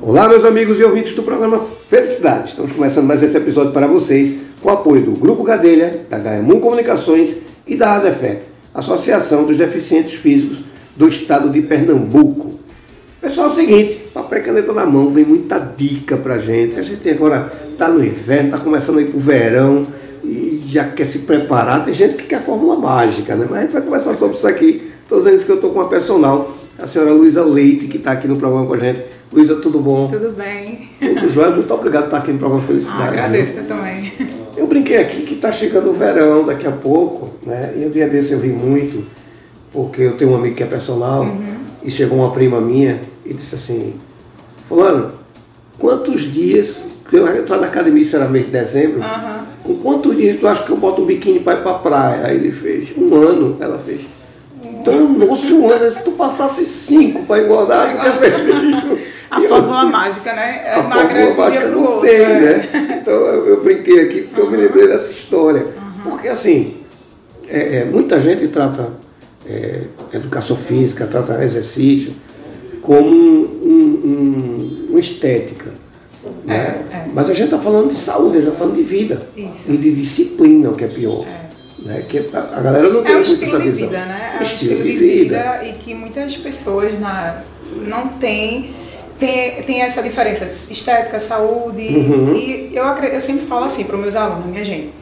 Olá, meus amigos e ouvintes do programa Felicidade. Estamos começando mais esse episódio para vocês com o apoio do Grupo Gadelha, da Gaemon Comunicações e da ADEFEP, Associação dos Deficientes Físicos do Estado de Pernambuco. Pessoal, é o seguinte, papel e caneta na mão, vem muita dica pra gente. A gente agora está no inverno, está começando a ir pro verão e já quer se preparar. Tem gente que quer fórmula mágica, né? Mas a gente vai conversar sobre isso aqui. Estou dizendo isso que eu estou com uma personal, a senhora Luísa Leite, que está aqui no programa com a gente. Luísa, tudo bom? Tudo bem. Tudo jóia, muito obrigado por estar aqui no programa Felicidade. Ah, agradeço né? também. Eu brinquei aqui que está chegando o verão daqui a pouco, né? E um dia desse eu vi muito, porque eu tenho um amigo que é personal, uhum. e chegou uma prima minha e disse assim, fulano, quantos dias, que eu entrar na academia, isso era mês de dezembro, uhum. com quantos dias tu acha que eu boto um biquíni para ir para a praia? Aí ele fez, um ano, ela fez. Então, nossa, um ano, se tu passasse cinco para engordar, tu quer perder. Fórmula mágica, né? É a fórmula mágica não outro, tem, né? né? Então eu, eu, brinquei aqui porque uhum. eu me lembrei dessa história. Uhum. Porque assim, é, é, muita gente trata é, educação física, trata exercício como um, um, uma estética. Né? É, é. Mas a gente está falando de saúde, a gente está falando de vida. Isso. E de disciplina, o que é pior. É. Né? Que a, galera não tem é o estilo de vida, né? É o estilo, estilo de, de vida. vida. e que muitas pessoas na, não têm tem, tem essa diferença estética, saúde. Uhum. E eu, eu sempre falo assim para os meus alunos, minha gente,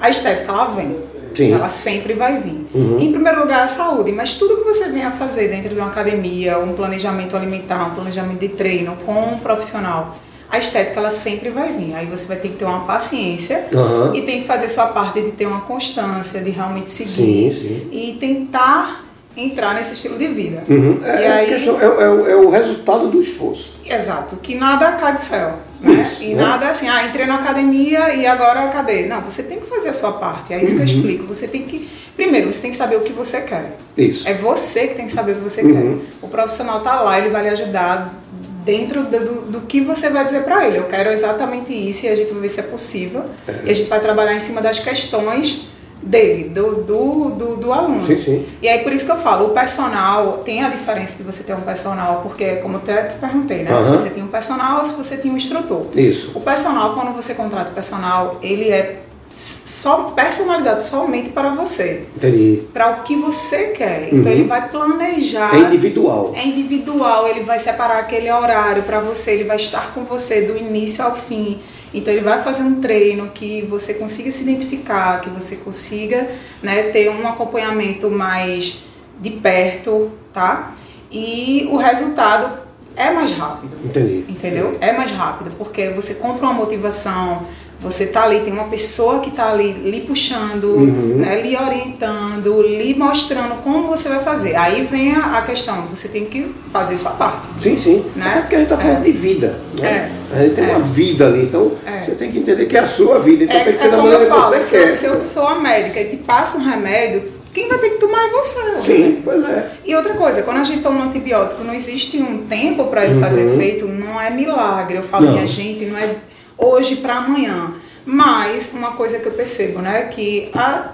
a estética ela vem. Sim. Ela sempre vai vir. Uhum. Em primeiro lugar, a saúde, mas tudo que você venha fazer dentro de uma academia, um planejamento alimentar, um planejamento de treino com um profissional, a estética ela sempre vai vir. Aí você vai ter que ter uma paciência uhum. e tem que fazer sua parte de ter uma constância, de realmente seguir sim, sim. e tentar entrar nesse estilo de vida. Uhum. É, e é aí, é, é, é, o resultado do esforço. Exato, que nada cai do céu. Né? Isso, e né? nada assim, ah, entrei na academia e agora cadê? Não, você tem que fazer a sua parte. É isso uhum. que eu uhum. explico. Você tem que. Primeiro, você tem que saber o que você quer. Isso. É você que tem que saber o que você uhum. quer. O profissional está lá, ele vai lhe ajudar dentro do, do que você vai dizer para ele. Eu quero exatamente isso e a gente vai ver se é possível. É. E a gente vai trabalhar em cima das questões dele, do, do, do, do, aluno. Sim, sim. E aí por isso que eu falo, o personal, tem a diferença de você ter um personal, porque como até te perguntei, né? Uhum. Se você tem um personal ou se você tem um instrutor. Isso. O personal, quando você contrata o personal, ele é só personalizado somente para você. Entendi. Para o que você quer. Então uhum. ele vai planejar. É individual. É individual, ele vai separar aquele horário para você, ele vai estar com você do início ao fim. Então ele vai fazer um treino que você consiga se identificar, que você consiga né, ter um acompanhamento mais de perto, tá? E o resultado é mais rápido. Entendi. Entendeu? É mais rápido, porque você compra uma motivação, você tá ali, tem uma pessoa que tá ali lhe puxando, uhum. né, lhe orientando, lhe mostrando como você vai fazer. Aí vem a, a, questão, você tem que fazer sua parte. Sim, sim. Né? Até porque a gente tá falando é. de vida. Né? É. A gente tem é. uma vida ali, então é. você tem que entender que é a sua vida. Então é, tem que ser é da maneira que você se quer. Se eu sou a médica e te passo um remédio, quem vai ter que tomar é você. Sim, né? pois é. E outra coisa, quando a gente toma um antibiótico, não existe um tempo para ele uhum. fazer efeito, não é milagre. Eu falo, não. minha gente, não é hoje para amanhã. Mas uma coisa que eu percebo, né, que a,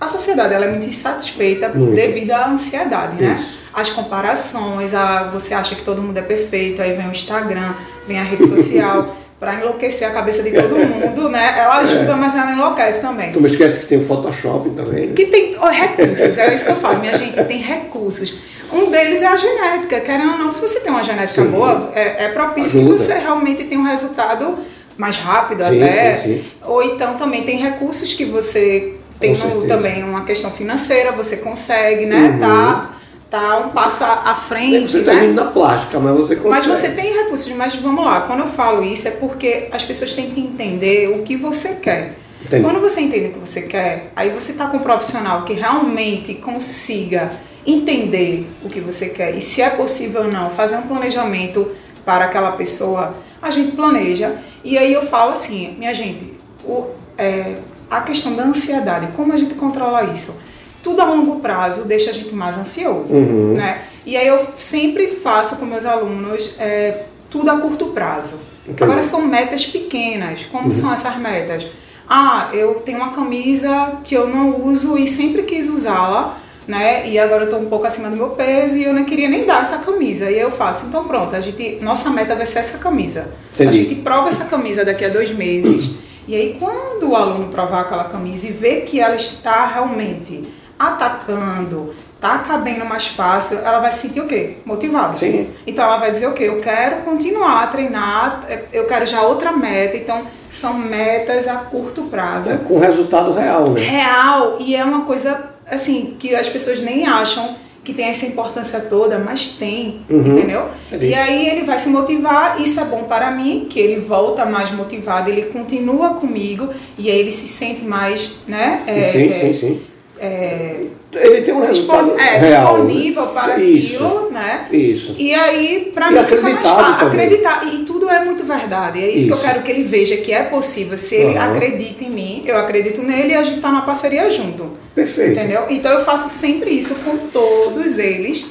a sociedade ela é muito insatisfeita muito. devido à ansiedade, né? Isso. As comparações, a, você acha que todo mundo é perfeito, aí vem o Instagram, vem a rede social. para enlouquecer a cabeça de todo mundo, né? Ela é. ajuda, é. mas ela enlouquece também. Tu me esquece que tem o Photoshop também, né? Que tem oh, recursos, é isso que eu falo, minha gente, tem recursos. Um deles é a genética, querendo ou não, se você tem uma genética Sim. boa, é, é propício ajuda. que você realmente tenha um resultado mais rápido sim, até. Sim, sim. Ou então também tem recursos que você tem no, também uma questão financeira, você consegue, né? Uhum. Tá, tá um passo à frente. Você está né? indo na plástica, mas você consegue. Mas você tem recursos, mas vamos lá, quando eu falo isso é porque as pessoas têm que entender o que você quer. Entendi. Quando você entende o que você quer, aí você está com um profissional que realmente consiga entender o que você quer e se é possível ou não fazer um planejamento para aquela pessoa, a gente planeja e aí eu falo assim, minha gente, o, é, a questão da ansiedade, como a gente controla isso? Tudo a longo prazo deixa a gente mais ansioso, uhum. né? E aí eu sempre faço com meus alunos é, tudo a curto prazo. Entendi. Agora são metas pequenas. Como uhum. são essas metas? Ah, eu tenho uma camisa que eu não uso e sempre quis usá-la né? E agora eu tô um pouco acima do meu peso e eu não queria nem dar essa camisa. E eu faço, então pronto, a gente, nossa meta vai ser essa camisa. Entendi. A gente prova essa camisa daqui a dois meses. E aí quando o aluno provar aquela camisa e ver que ela está realmente atacando, tá cabendo mais fácil, ela vai se sentir o quê? Motivada. Sim. Então ela vai dizer o quê? Eu quero continuar a treinar, eu quero já outra meta. Então são metas a curto prazo. É com resultado real, né? Real. E é uma coisa assim, que as pessoas nem acham que tem essa importância toda, mas tem, uhum. entendeu? E aí ele vai se motivar, isso é bom para mim, que ele volta mais motivado, ele continua comigo e aí ele se sente mais, né? É, sim, é, sim, sim. É, ele tem um resultado é, real, né? disponível né? para isso, aquilo, né? Isso. E aí, para mim, fica mais fácil. Acreditar. E tudo é muito verdade. É isso, isso, que eu quero que ele veja que é possível. Se ele uhum. acredita em mim, eu acredito nele e a gente tá na parceria junto. Perfeito. Entendeu? Então eu faço sempre isso com todos eles.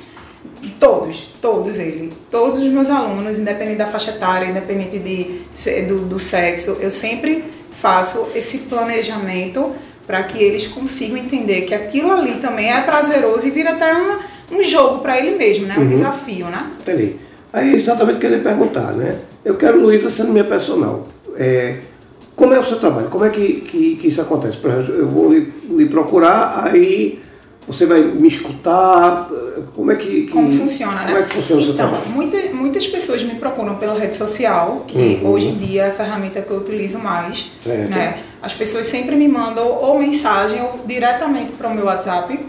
Todos, todos eles. Todos os meus alunos, independente da faixa etária, independente de, do, do sexo, eu sempre faço esse planejamento para que eles consigam entender que aquilo ali também é prazeroso e vira até uma, um jogo para ele mesmo, né? Um uhum. desafio, né? Entendi. Aí exatamente o que ele perguntar, né? Eu quero Luísa sendo minha personal. É, como é o seu trabalho? Como é que, que, que isso acontece? Por exemplo, eu vou lhe, lhe procurar, aí você vai me escutar? Como é que, que como funciona, como né? Como é que funciona então, o seu então, trabalho? Muita, muitas pessoas me procuram pela rede social, que uhum. hoje em dia é a ferramenta que eu utilizo mais. Certo. Né? As pessoas sempre me mandam ou mensagem ou diretamente para o meu WhatsApp.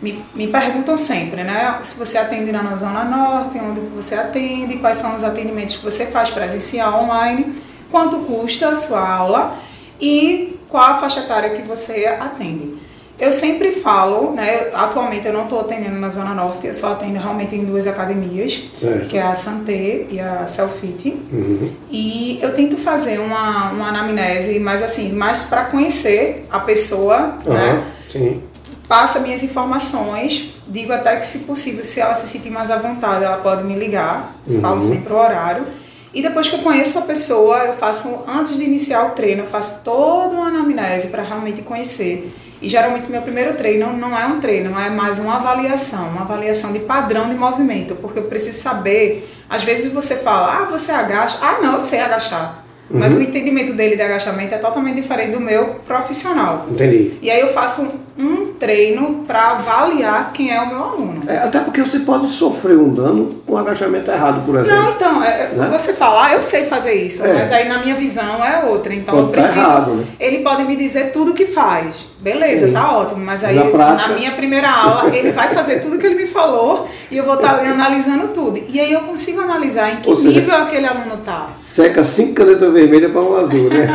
Me, me perguntam sempre, né? Se você atende na Zona Norte, onde você atende, quais são os atendimentos que você faz presencial, online, quanto custa a sua aula e qual a faixa etária que você atende. Eu sempre falo, né? Atualmente eu não estou atendendo na Zona Norte, eu só atendo realmente em duas academias, certo. que é a Santé e a Selfit. Uhum. E eu tento fazer uma, uma anamnese, mas assim, mais para conhecer a pessoa, uhum. né? Sim. Passa minhas informações, digo até que se possível, se ela se sentir mais à vontade, ela pode me ligar, uhum. falo sempre o horário. E depois que eu conheço a pessoa, eu faço, antes de iniciar o treino, eu faço toda uma anamnese para realmente conhecer e geralmente meu primeiro treino não é um treino, é mais uma avaliação, uma avaliação de padrão de movimento, porque eu preciso saber. Às vezes você fala, ah, você agacha. Ah, não, eu sei agachar. Uhum. Mas o entendimento dele de agachamento é totalmente diferente do meu profissional. Entendi. E aí eu faço um treino para avaliar quem é o meu aluno. É, até porque você pode sofrer um dano com agachamento errado, por exemplo. Não, então, é, né? você falar, eu sei fazer isso, é. mas aí na minha visão é outra. Então pode eu preciso. Tá errado, né? Ele pode me dizer tudo o que faz. Beleza, Sim. tá ótimo. Mas aí na, na, minha primeira aula, ele vai fazer tudo que ele me falou e eu vou estar tá analisando tudo. E aí eu consigo analisar em que nível aquele aluno tá. Seca cinco canetas vermelhas para um azul, né?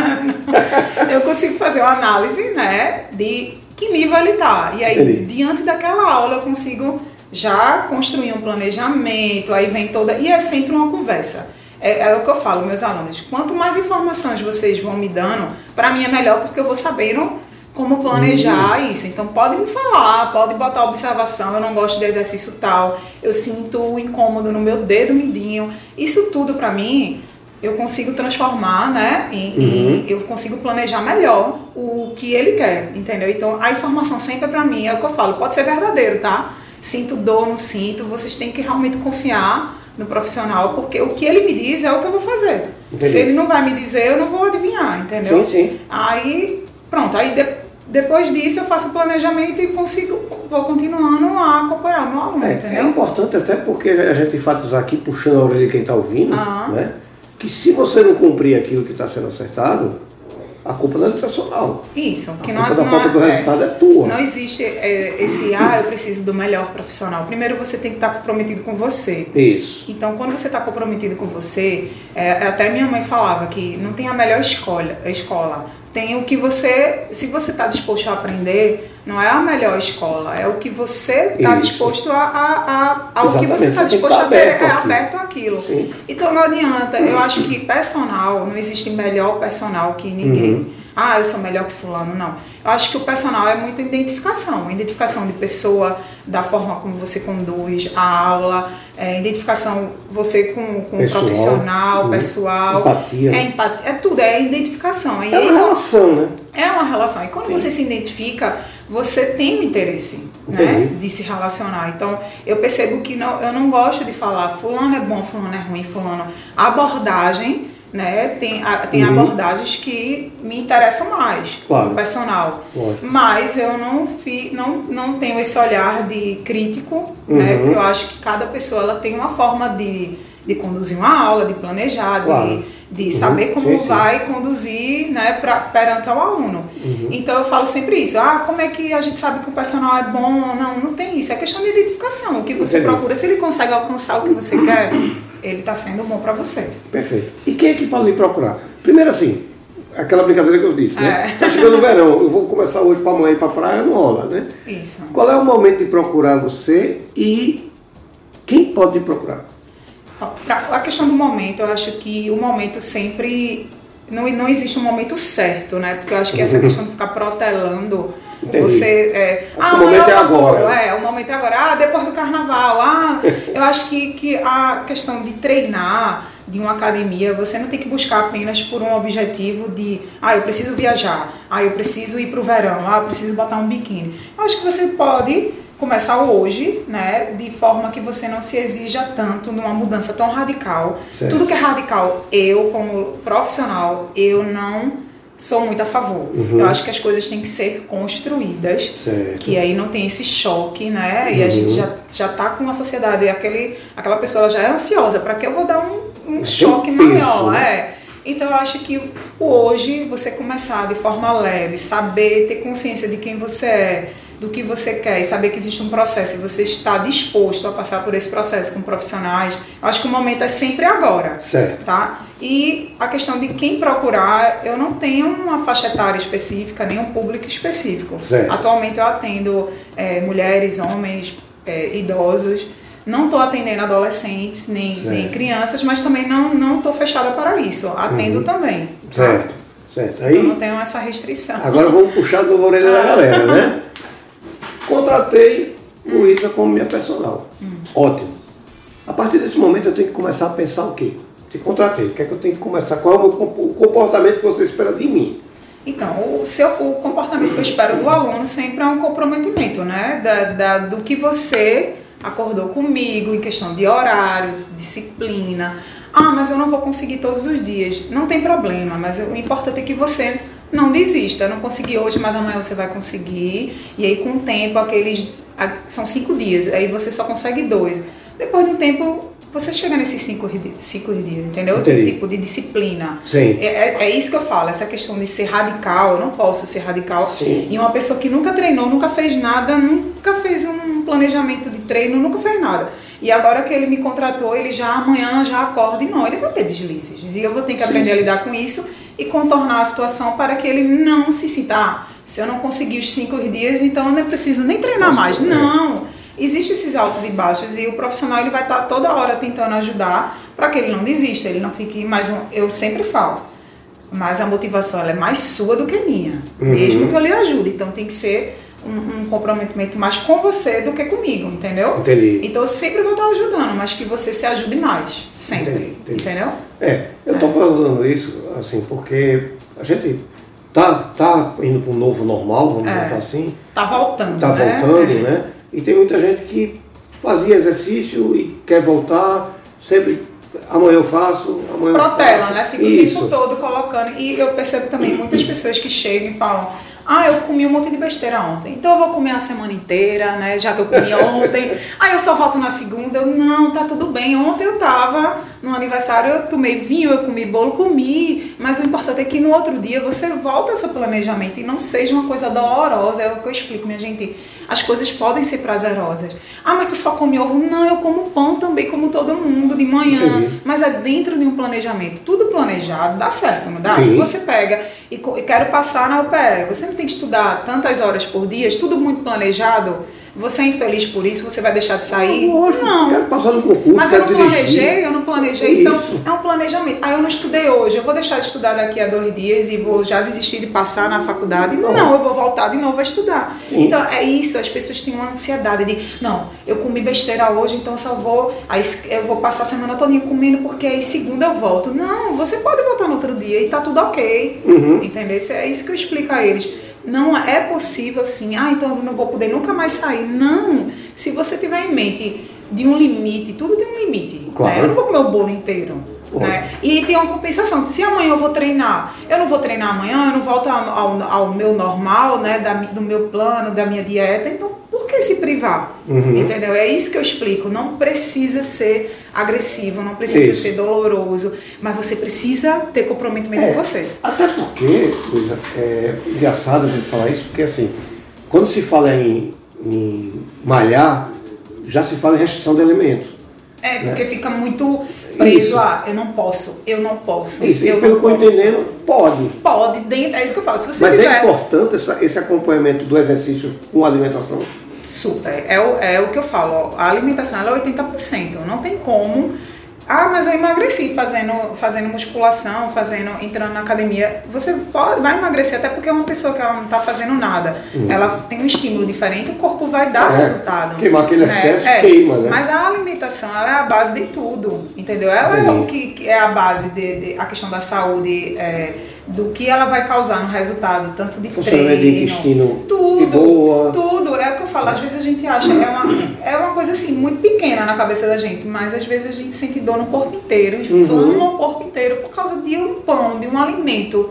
eu consigo fazer uma análise, né? De que nível ele está. E aí, Entendi. diante daquela aula, eu consigo já construir um planejamento, aí vem toda. E é sempre uma conversa. É, é o que eu falo, meus alunos. Quanto mais informações vocês vão me dando, para mim é melhor porque eu vou sabendo como planejar uhum. isso. Então pode me falar, pode botar observação, eu não gosto de exercício tal, eu sinto o incômodo no meu dedo midinho. Isso tudo para mim eu consigo transformar, né? Em, uhum. eu consigo planejar melhor o que ele quer, entendeu? Então a informação sempre é para mim, é o que eu falo, pode ser verdadeiro, tá? Sinto dor, não sinto, vocês têm que realmente confiar no profissional, porque o que ele me diz é o que eu vou fazer. Entendi. Se ele não vai me dizer, eu não vou adivinhar, entendeu? Sim, sim. Aí, pronto, aí de, depois disso eu faço o planejamento e consigo, vou continuando a acompanhar o meu aluno, é, entendeu? É importante até porque a gente enfatizar aqui, puxando a orelha de quem está ouvindo, ah. né? Que se você não cumprir aquilo que está sendo acertado, a culpa não é do personal. Isso, que a não, culpa não, da falta do é, resultado é, é tua. Não existe é, esse, ah, eu preciso do melhor profissional. Primeiro você tem que estar comprometido com você. Isso. Então, quando você está comprometido com você, é, até minha mãe falava que não tem a melhor escola, escola tem o que você, se você está disposto a aprender, não é a melhor escola, é o que você está disposto a, a, a ao que você está disposto tá a ter, é aberto aquilo. Sim. Então não adianta, eu acho que personal, não existe melhor personal que ninguém. Uhum. Ah, eu sou melhor que fulano, não. Eu acho que o personal é muito identificação, identificação de pessoa, da forma como você conduz a aula, é, identificação você com, com pessoal, profissional, né? pessoal. Empatia. É, empatia, é tudo, é identificação. E é uma relação, né? É uma relação. E quando Sim. você se identifica, você tem um interesse né, de se relacionar. Então, eu percebo que não, eu não gosto de falar fulano é bom, fulano é ruim, fulano. A abordagem, né, tem, a, tem uhum. abordagens que me interessam mais, claro. personal. Lógico. Mas eu não, fi, não, não tenho esse olhar de crítico, né, uhum. né, porque eu acho que cada pessoa ela tem uma forma de, de conduzir uma aula, de planejar, claro. de de uhum. saber como sim, sim. vai conduzir né, pra, perante ao aluno. Uhum. Então eu falo sempre isso, ah, como é que a gente sabe que o personal é bom? Não, não tem isso, é questão de identificação. O que você Entendi. procura, se ele consegue alcançar o que você quer, ele está sendo bom para você. Perfeito. E quem é que pode lhe procurar? Primeiro assim, aquela brincadeira que eu disse, né? É. Tá chegando o verão, eu vou começar hoje para amanhã ir para praia, não rola, né? Isso. Qual é o momento de procurar você e quem pode lhe procurar? A questão do momento, eu acho que o momento sempre. Não, não existe um momento certo, né? Porque eu acho que essa uhum. questão de ficar protelando. Entendi. Você. É, ah, o momento é agora. É, o momento é agora. Ah, depois do carnaval. Ah, eu acho que, que a questão de treinar de uma academia, você não tem que buscar apenas por um objetivo de, ah, eu preciso viajar, ah, eu preciso ir para o verão, ah, eu preciso botar um biquíni. Eu acho que você pode começar hoje, né, de forma que você não se exija tanto numa mudança tão radical. Certo. Tudo que é radical, eu como profissional, eu não sou muito a favor. Uhum. Eu acho que as coisas têm que ser construídas, certo. que aí não tem esse choque, né? E a gente já já tá com a sociedade, aquele aquela pessoa já é ansiosa, para que eu vou dar um, um choque um maior, né? é. Então eu acho que hoje você começar de forma leve, saber ter consciência de quem você é, do que você quer e saber que existe um processo e você está disposto a passar por esse processo com profissionais, eu acho que o momento é sempre agora. Certo. Tá? E a questão de quem procurar, eu não tenho uma faixa etária específica, nem um público específico. Certo. Atualmente eu atendo é, mulheres, homens, é, idosos. Não estou atendendo adolescentes nem, nem crianças, mas também não estou fechada para isso. Atendo uhum. também. Tá? Certo, certo. Aí, então não tenho essa restrição. Agora vamos puxar do orelha da galera, né? Contratei Luísa como minha personal. Hum. Ótimo. A partir desse momento eu tenho que começar a pensar o quê? Te contratei, o que é que eu tenho que começar? Qual é o comportamento que você espera de mim? Então, o, seu, o comportamento que eu espero do aluno sempre é um comprometimento, né? Da, da, do que você acordou comigo em questão de horário, disciplina. Ah, mas eu não vou conseguir todos os dias. Não tem problema, mas o importante é que você não desista, não consegui hoje, mas amanhã você vai conseguir. E aí, com o tempo, aqueles. São cinco dias, aí você só consegue dois. Depois de um tempo, você chega nesses cinco, cinco dias, entendeu? Entendi. Tipo de disciplina. Sim. É, é, é, isso que eu falo, essa questão de ser radical, eu não posso ser radical. Sim. E uma pessoa que nunca treinou, nunca fez nada, nunca fez um planejamento de treino, nunca fez nada. E agora que ele me contratou, ele já amanhã já acorda e não, ele vai ter deslizes. E eu vou ter que aprender sim, sim. a lidar com isso e contornar a situação para que ele não se sinta, ah, se eu não conseguir os cinco dias, então eu não preciso nem treinar Nossa, mais. Não. Existem esses altos e baixos e o profissional ele vai estar toda hora tentando ajudar para que ele não desista, ele não fique mais um, eu sempre falo, mas a motivação é mais sua do que minha, uhum. mesmo que eu lhe ajude. Então tem que ser um, um, comprometimento mais com você do que comigo, entendeu? Entendi. Então eu sempre vou estar ajudando, mas que você se ajude mais, sempre. Entendi, entendi. Entendeu? É, eu estou é. falando isso, assim, porque a gente tá, tá indo para um novo normal, vamos é. botar assim. Tá voltando. Tá né? voltando, é. né? E tem muita gente que fazia exercício e quer voltar, sempre amanhã eu faço, amanhã Protela, eu faço. né? Fica Isso. o tempo todo colocando. E eu percebo também muitas pessoas que chegam e falam, ah, eu comi um monte de besteira ontem, então eu vou comer a semana inteira, né? Já que eu comi ontem. Aí eu só volto na segunda. Eu, não, tá tudo bem. Ontem eu tava no aniversário, eu tomei vinho, eu comi bolo, comi. Mas o importante é que no outro dia você volta ao seu planejamento e não seja uma coisa dolorosa. É o que eu explico, minha gente as coisas podem ser prazerosas. Ah, mas tu só come ovo? Não, eu como pão também, como todo mundo, de manhã. Entendi. Mas é dentro de um planejamento. Tudo planejado dá certo, não dá? Sim. Se você pega e, e quero passar na UPE, você não tem que estudar tantas horas por dia, tudo muito planejado você é infeliz por isso, você vai deixar de sair? Não, lógico, não. quero passar no concurso, Mas eu não dirigir. planejei, eu não planejei, é então isso. é um planejamento. Ah, eu não estudei hoje, eu vou deixar de estudar daqui a dois dias e vou já desistir de passar na faculdade? Não, não eu vou voltar de novo a estudar. Sim. Então é isso, as pessoas têm uma ansiedade de, não, eu comi besteira hoje, então só vou, aí eu vou passar a semana toda comendo porque aí segunda eu volto. Não, você pode voltar no outro dia e tá tudo ok. Uhum. Entendeu? É isso que eu explico a eles Não é possível assim, ah, então eu não vou poder nunca mais sair. Não! Se você tiver em mente de um limite, tudo tem um limite. Né? Claro. Né? Eu não vou comer o bolo inteiro. Né? E tem uma compensação. Se amanhã eu vou treinar, eu não vou treinar amanhã, eu não volto ao, ao, ao meu normal, né? Da, do meu plano, da minha dieta, então que se privar? Uhum. Entendeu? É isso que eu explico. Não precisa ser agressivo, não precisa isso. ser doloroso, mas você precisa ter comprometimento é, com você. Até porque, coisa, é engraçado a gente falar isso, porque assim, quando se fala em, em malhar, já se fala em restrição de alimentos. É, porque né? fica muito preso isso. a eu não posso, eu não posso. Isso, eu e pelo que eu entendendo, pode. Pode, dentro, é isso que eu falo. Se você Mas tiver... é importante essa, esse acompanhamento do exercício com a alimentação? Super. É o, é o que eu falo. Ó, a alimentação ela é 80%. Não tem como ah, mas eu emagreci fazendo, fazendo musculação, fazendo, entrando na academia. Você pode, vai emagrecer até porque é uma pessoa que ela não está fazendo nada. Hum. Ela tem um estímulo diferente, o corpo vai dar é, resultado. Queimar aquele né? excesso é, queima, né? Mas a alimentação, ela é a base de tudo, entendeu? Ela Entendi. é o que, que, é a base de, de, a questão da saúde. É, do que ela vai causar no resultado, tanto de treino, de intestino tudo, boa. tudo. É o que eu falo, às vezes a gente acha, é uma, é uma coisa assim, muito pequena na cabeça da gente, mas às vezes a gente sente dor no corpo inteiro, inflama uhum. o corpo inteiro por causa de um pão, de um alimento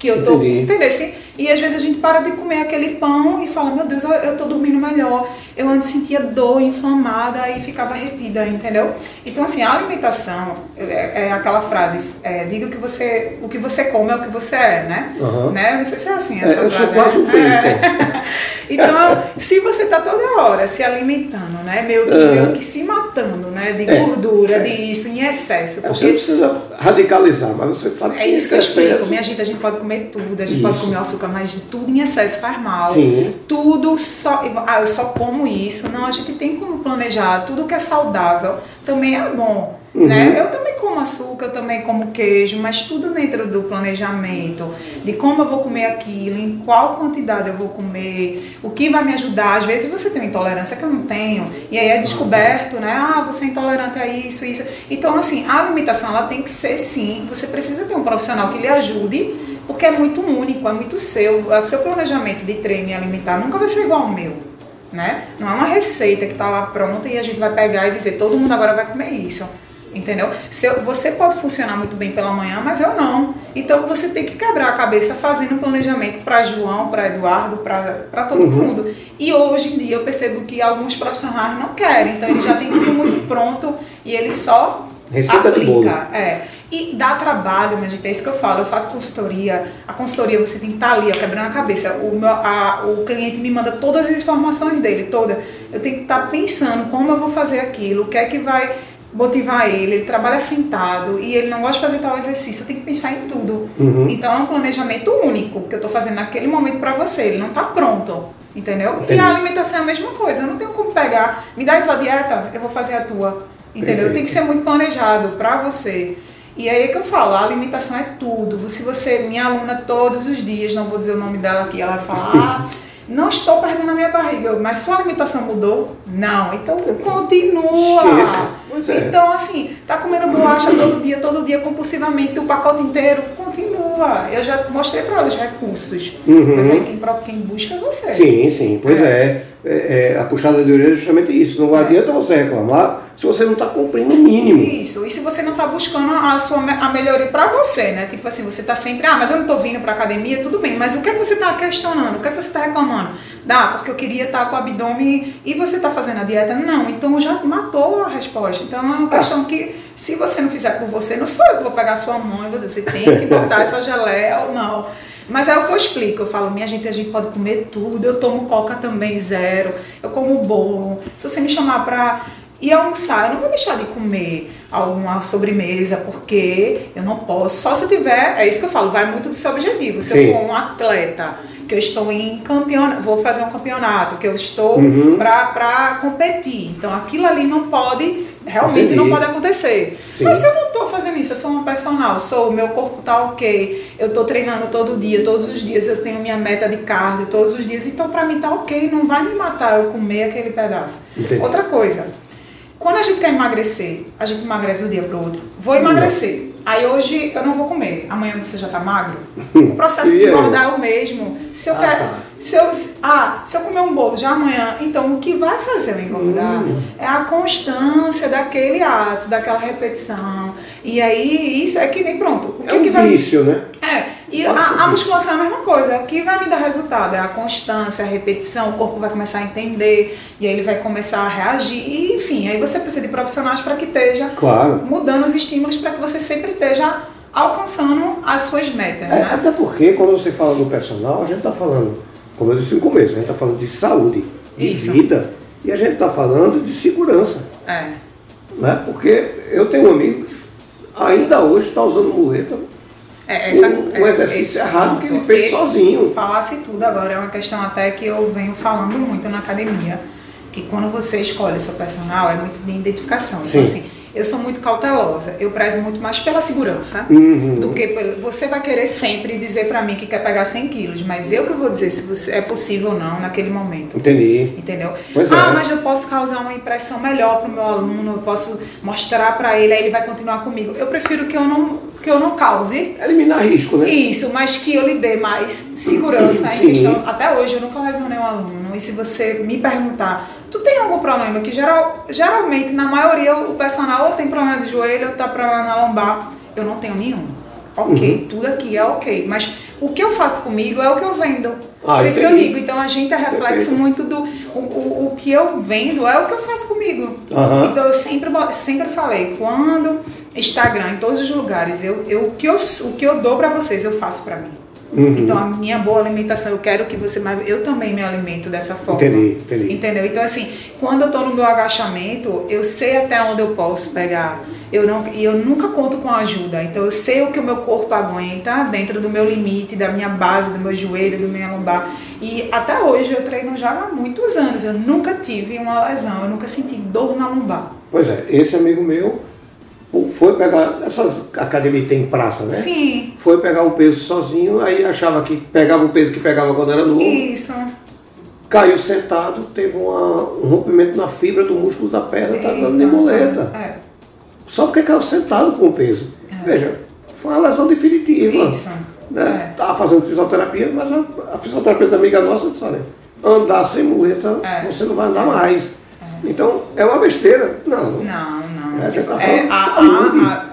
que eu tô, entendeu? E às vezes a gente para de comer aquele pão e fala, meu Deus, eu tô dormindo melhor. Eu antes sentia dor inflamada e ficava retida, entendeu? Então, assim, a alimentação é, é aquela frase, é, diga o que você, o que você come é o que você é, né? Uhum. né? Não sei se é assim essa é, eu frase. Eu sou quase um é. Então, se você tá toda hora se alimentando, né? Meio que, uhum. meio que se matando, né? De é. gordura, de isso, em excesso. Porque... Você precisa radicalizar, mas você sabe que É isso que eu explico. Minha gente, a gente pode comer tudo, a gente isso. pode comer açúcar mas tudo em excesso faz mal. Sim. Tudo só. Ah, eu só como isso. Não, a gente tem como planejar. Tudo que é saudável também é bom. Uhum. Né? Eu também como açúcar, eu também como queijo, mas tudo dentro do planejamento, de como eu vou comer aquilo, em qual quantidade eu vou comer, o que vai me ajudar. Às vezes você tem uma intolerância que eu não tenho, e aí é descoberto, né? Ah, você é intolerante a isso, isso. Então, assim, a alimentação ela tem que ser sim, você precisa ter um profissional que lhe ajude porque é muito único, é muito seu. O seu planejamento de treino e alimentar nunca vai ser igual ao meu. Né? Não é uma receita que está lá pronta e a gente vai pegar e dizer todo mundo agora vai comer isso. Entendeu? você pode funcionar muito bem pela manhã, mas eu não. Então você tem que quebrar a cabeça fazendo um planejamento para João, para Eduardo, para todo uhum. mundo. E hoje em dia eu percebo que alguns profissionais não querem. Então eles já têm tudo muito pronto e eles só Receita aplica. É. E dá trabalho, minha gente, é isso que eu falo. Eu faço consultoria. A consultoria você tem que estar tá ali, ó, quebrando a cabeça. O, meu, a, o cliente me manda todas as informações dele, toda. Eu tenho que estar tá pensando como eu vou fazer aquilo, o que é que vai motivar ele. Ele trabalha sentado e ele não gosta de fazer tal exercício. Eu tenho que pensar em tudo. Uhum. Então é um planejamento único que eu estou fazendo naquele momento para você. Ele não está pronto. Entendeu? Entendi. E a alimentação é a mesma coisa. Eu não tenho como pegar, me dá a tua dieta, eu vou fazer a tua. Entendeu? Perfeito. Tem que ser muito planejado para você. E aí é que eu falo, a alimentação é tudo. Se você, minha aluna todos os dias, não vou dizer o nome dela aqui, ela vai falar, ah, não estou perdendo a minha barriga, mas sua alimentação mudou? Não. Então continua. É. Então, assim, tá comendo bolacha todo dia, todo dia, compulsivamente, o pacote inteiro, continua. Eu já mostrei para ela os recursos. Uhum. Mas aí quem, quem busca é você. Sim, sim, pois é. é. é, é a puxada de orelha é justamente isso. Não é. adianta você reclamar se você não está cumprindo o mínimo. Isso, e se você não está buscando a sua a melhoria para você, né? Tipo assim, você está sempre, ah, mas eu não estou vindo para academia, tudo bem, mas o que, é que você está questionando? O que, é que você está reclamando? Dá, porque eu queria estar tá com o abdômen e você está fazendo a dieta? Não, então já matou a resposta. Então é uma ah. questão que, se você não fizer por você, não sou eu que vou pegar a sua mão e dizer, você tem que botar essa geleia ou não. Mas é o que eu explico, eu falo, minha gente, a gente pode comer tudo, eu tomo coca também zero, eu como bolo. Se você me chamar para e almoçar, eu não vou deixar de comer alguma sobremesa, porque eu não posso. Só se eu tiver, é isso que eu falo, vai muito do seu objetivo. Se Sim. eu for um atleta, que eu estou em campeonato, vou fazer um campeonato, que eu estou uhum. para competir. Então aquilo ali não pode, realmente Entendi. não pode acontecer. Sim. Mas se eu não estou fazendo isso, eu sou uma personal, sou, meu corpo tá ok, eu estou treinando todo dia, todos os dias eu tenho minha meta de cardio todos os dias, então para mim tá ok, não vai me matar eu comer aquele pedaço. Entendi. Outra coisa, quando a gente quer emagrecer, a gente emagrece de um dia para o outro. Vou emagrecer. Aí hoje eu não vou comer, amanhã você já tá magro. O processo de engordar é o mesmo. Se eu ah, quero, tá. Se eu, ah, se eu comer um bolo já amanhã, então o que vai fazer eu engordar hum. é a constância daquele ato, daquela repetição. E aí isso é que nem pronto. O que é um que vai... vício, né? É. E a, a, musculação é a mesma coisa. O que vai me dar resultado é a constância, a repetição, o corpo vai começar a entender e aí ele vai começar a reagir. E, enfim, aí você precisa de profissionais para que esteja claro. mudando os estímulos para que você sempre esteja alcançando as suas metas. É, né? Até porque quando você fala do personal, a gente está falando, como eu disse no começo, a gente está falando de saúde, de Isso. vida, e a gente está falando de segurança. É. Né? Porque eu tenho um amigo que ainda hoje está usando muleta é, essa, um, um exercício é, errado que ele fez sozinho. Falasse tudo agora, é uma questão até que eu venho falando muito na academia, que quando você escolhe seu personal é muito de identificação. Então, Sim. Então, assim, eu sou muito cautelosa. Eu prezo muito mais pela segurança uhum. do que pelo. Você vai querer sempre dizer para mim que quer pegar 100 quilos, mas eu que vou dizer se você, é possível ou não naquele momento. Entendi. Entendeu? Pois ah, é. mas eu posso causar uma impressão melhor para o meu aluno, eu posso mostrar para ele, aí ele vai continuar comigo. Eu prefiro que eu não que eu não cause. Eliminar risco, né? Isso, mas que eu lhe dê mais segurança em questão. Até hoje eu nunca lesionei um aluno. E se você me perguntar Tu tem algum problema que geral, geralmente, na maioria, o personal ou tem problema de joelho ou tá problema na lombar. Eu não tenho nenhum. Ok, uhum. tudo aqui é ok. Mas o que eu faço comigo é o que eu vendo. Ah, Por isso que eu digo. Então a gente é reflexo muito do. O, o, o, que eu vendo é o que eu faço comigo. Uhum. Então eu sempre, sempre falei, quando Instagram, em todos os lugares, eu, eu, o, que eu, o que eu dou para vocês, eu faço para mim. Uhum. Então, a minha boa alimentação, eu quero que você. Eu também me alimento dessa forma. Entendi, entendi. Entendeu? Então, assim, quando eu estou no meu agachamento, eu sei até onde eu posso pegar. Eu não, e eu nunca conto com ajuda. Então, eu sei o que o meu corpo aguenta dentro do meu limite, da minha base, do meu joelho, do meu lombar. E até hoje eu treino já há muitos anos. Eu nunca tive uma lesão, eu nunca senti dor na lombar. Pois é, esse amigo meu foi pegar, essas academias tem praça, né? Sim. Foi pegar o peso sozinho, aí achava que pegava o peso que pegava quando era novo. Isso. Caiu sentado, teve uma, um rompimento na fibra do músculo da perna, tá dando de. É. Só porque caiu sentado com o peso. É. Veja, foi uma lesão definitiva. Isso. Né? É. Tava fazendo fisioterapia, mas a, a fisioterapia da amiga nossa disse, olha, andar sem muleta, é. você não vai andar mais. É. Então, é uma besteira? Não. Não é, a,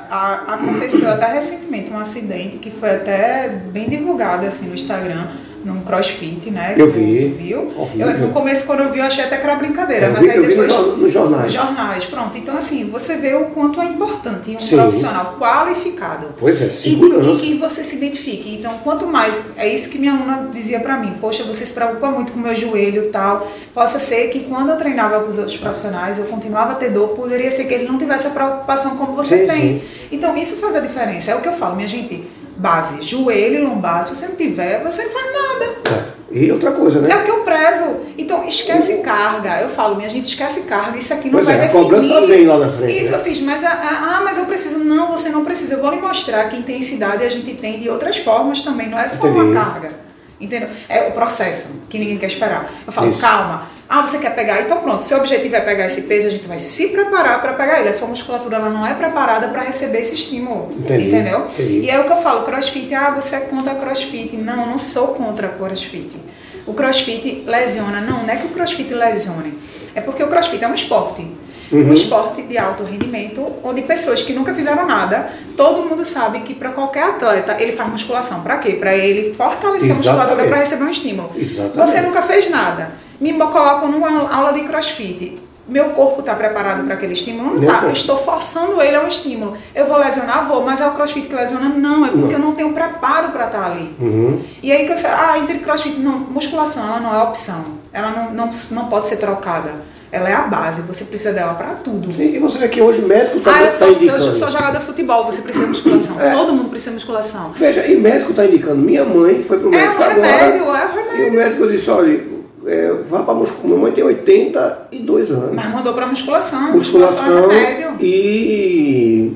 a, a, aconteceu até recentemente um acidente que foi até bem divulgado assim no Instagram num crossfit, né? Eu vi. viu? Eu, no começo, quando eu vi, eu achei até que era brincadeira, eu mas vi, aí depois. nos no jornais. Nos jornais, pronto. Então, assim, você vê o quanto é importante um Sim. profissional qualificado. Pois é, segurança. E, e que você se identifique. Então, quanto mais. É isso que minha aluna dizia pra mim: Poxa, você se preocupa muito com o meu joelho e tal. Possa ser que quando eu treinava com os outros profissionais, eu continuava a ter dor, poderia ser que ele não tivesse a preocupação como você sim, tem. Então, isso faz a diferença. É o que eu falo, minha gente base, joelho lombar. Se você não tiver, você não faz nada. É. E outra coisa, né? É o que eu prezo. Então, esquece o... carga. Eu falo, minha gente, esquece carga. Isso aqui não pois vai é, definir. A cobrança vem lá na frente. Isso né? eu fiz, mas ah, ah, mas eu preciso. Não, você não precisa. Eu vou lhe mostrar que intensidade a gente tem de outras formas também. Não é só Entendi. uma carga. Entendeu? É o processo que ninguém quer esperar. Eu falo, Isso. calma ah, você quer pegar? Então pronto, seu objetivo é pegar esse peso, a gente vai se preparar para pegar ele. A sua musculatura ela não é preparada para receber esse estímulo. Entendi, entendeu? Entendi. E é o que eu falo, crossfit, ah, você é contra crossfit. Não, eu não sou contra crossfit. O crossfit lesiona. Não, não é que o crossfit lesione. É porque o crossfit é um esporte. Uhum. Um esporte de alto rendimento, onde pessoas que nunca fizeram nada, todo mundo sabe que para qualquer atleta ele faz musculação. Para quê? Para ele fortalecer Exatamente. a musculatura para receber um estímulo. Exatamente. Você nunca fez nada me colocam numa aula de crossfit. Meu corpo está preparado para aquele estímulo? Não está. Estou forçando ele a um estímulo. Eu vou lesionar? Vou. Mas é o crossfit que lesiona? Não. É porque não. eu não tenho preparo para estar tá ali. Uhum. E aí que eu sei, ah, entre crossfit, não, musculação, ela não é opção. Ela não, não, não pode ser trocada. Ela é a base, você precisa dela para tudo. Sim, e você vê que hoje médico está ah, eu sou, indicando. Eu sou jogador de futebol, você precisa de musculação. É. Todo mundo precisa de musculação. Veja, e médico está indicando. Minha mãe foi para o médico é um remédio, agora. É um remédio. E o médico disse, olha é, vá para musculação. Minha mãe tem 82 anos. Mas mandou para musculação. Musculação, musculação e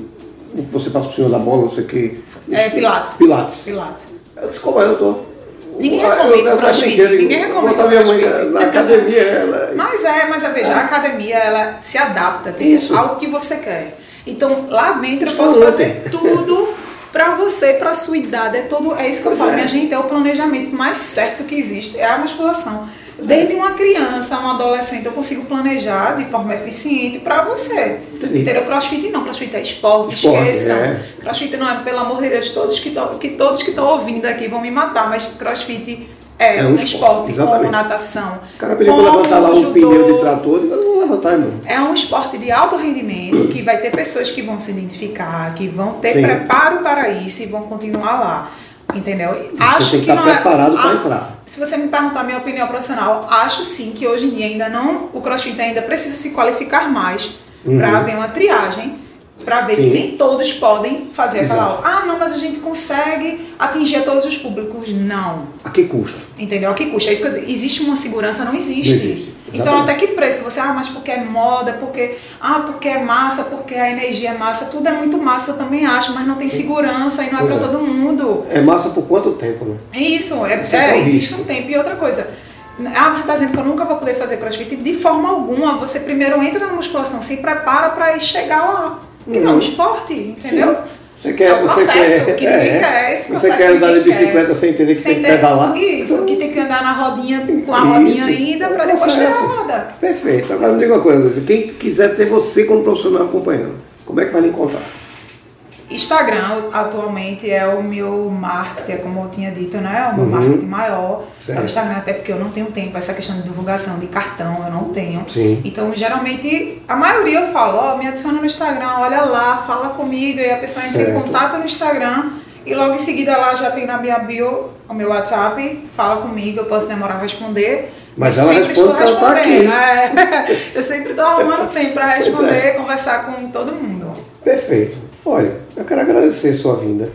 você passa por cima da bola, não sei o que. É, pilates. Pilates. Pilates. Eu disse, como é, eu tô... Ninguém recomenda eu, eu, crossfit. Ninguém recomenda minha mãe na, academia. Ela... Mas é, mas veja, é. a academia ela se adapta tipo, ao que você quer. Então, lá dentro eu posso fazer tudo você, para sua idade, é todo. É isso que eu falo, é. minha gente, é o planejamento mais certo que existe, é a musculação. Desde uma criança, um adolescente, eu consigo planejar de forma eficiente para você. Entendi. Entendeu? Crossfit não, crossfit é esporte, esporte esqueçam. É. Crossfit não é, pelo amor de Deus, todos que, to, que todos que estão ouvindo aqui vão me matar, mas crossfit é, é um, esporte, esporte como natação. O cara pediu para levantar lá um pneu de trator, É um esporte de alto rendimento que vai ter pessoas que vão se identificar, que vão ter Sim. preparo para isso e vão continuar lá. Entendeu? Acho você tem que, que estar é- preparado para entrar. Se você me perguntar a minha opinião profissional, acho sim que hoje em dia ainda não, o CrossFit ainda precisa se qualificar mais uhum. para haver uma triagem para ver Sim. que nem todos podem fazer Exato. aquela aula. Ah, não, mas a gente consegue atingir a todos os públicos. Não. A que custa? Entendeu? A que custa? É isso que existe uma segurança? Não existe. Não existe. Então, até que preço? Você, ah, mas porque é moda, porque, ah, porque é massa, porque a energia é massa. Tudo é muito massa, eu também acho, mas não tem segurança e não é para é. todo mundo. É massa por quanto tempo, né? Isso, é, é, é existe um tempo. E outra coisa, ah, você está dizendo que eu nunca vou poder fazer crossfit? De forma alguma, você primeiro entra na musculação, se prepara para chegar lá. Que não, é um esporte, entendeu? Sim. Você quer, é um processo você quer, que ninguém é, quer. Esse você quer andar de bicicleta quer. sem entender que sem tem que pedalar? Isso, então, que tem que andar na rodinha, com a rodinha ainda, para depois ter a roda. Perfeito. Agora me diga uma coisa. Quem quiser ter você como profissional acompanhando, como é que vai lhe encontrar? Instagram atualmente é o meu marketing, é como eu tinha dito, né? É o meu uhum. marketing maior. É o Instagram, até porque eu não tenho tempo, essa questão de divulgação de cartão, eu não tenho. Sim. Então, geralmente, a maioria eu falo, ó, oh, me adiciona no Instagram, olha lá, fala comigo, e a pessoa entra certo. em contato no Instagram. E logo em seguida lá já tem na minha bio o meu WhatsApp, fala comigo, eu posso demorar a responder. Mas ela sempre estou tá respondendo. Tá é, eu sempre estou arrumando tempo para responder, conversar com todo mundo. Perfeito. Olha, eu quero agradecer sua vinda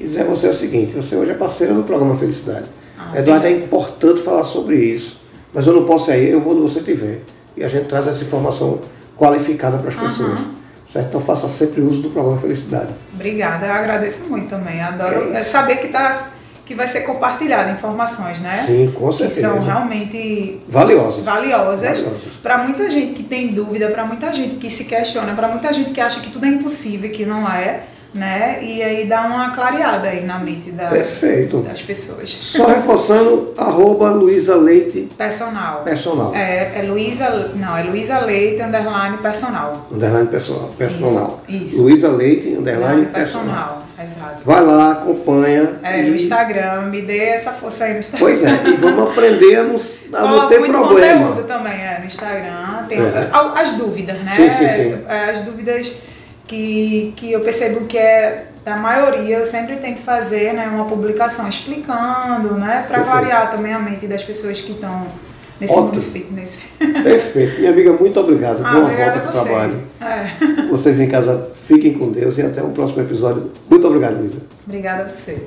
e dizer a você o seguinte: você hoje é parceira do programa Felicidade. Ah, Eduardo, é importante falar sobre isso, mas eu não posso ir, eu vou onde você estiver. E a gente traz essa informação qualificada para as pessoas. Certo? Então faça sempre uso do programa Felicidade. Obrigada, eu agradeço muito também. Adoro é saber que, tá, que vai ser compartilhado informações, né? Sim, com certeza. Que são realmente valiosas. Valiosas. Para muita gente que tem dúvida, para muita gente que se questiona, para muita gente que acha que tudo é impossível que não é né? E aí dá uma clareada aí na mente da, Perfeito. das pessoas. Só reforçando, arroba Luísa Leite. Personal. Personal. É, é Luísa, não, é Luísa Leite, underline personal. Underline personal. personal. Isso. isso. Luísa Leite, underline, underline personal. personal. Exato. Vai lá, acompanha. É, e... no Instagram, me dê essa força aí no Instagram. Pois é, e vamos aprender a, nos, a não ter muito problema. conteúdo também, é, no Instagram. Tem é. as dúvidas, né? Sim, sim, sim. É, as dúvidas que, que eu percebo que é da maioria, eu sempre tento fazer né, uma publicação explicando, né, para variar também a mente das pessoas que estão nesse Ótimo. mundo fitness. Perfeito. Minha amiga, muito obrigado. Ah, Boa volta para o trabalho. É. Vocês em casa fiquem com Deus e até o próximo episódio. Muito obrigado, Lisa. Obrigada a você.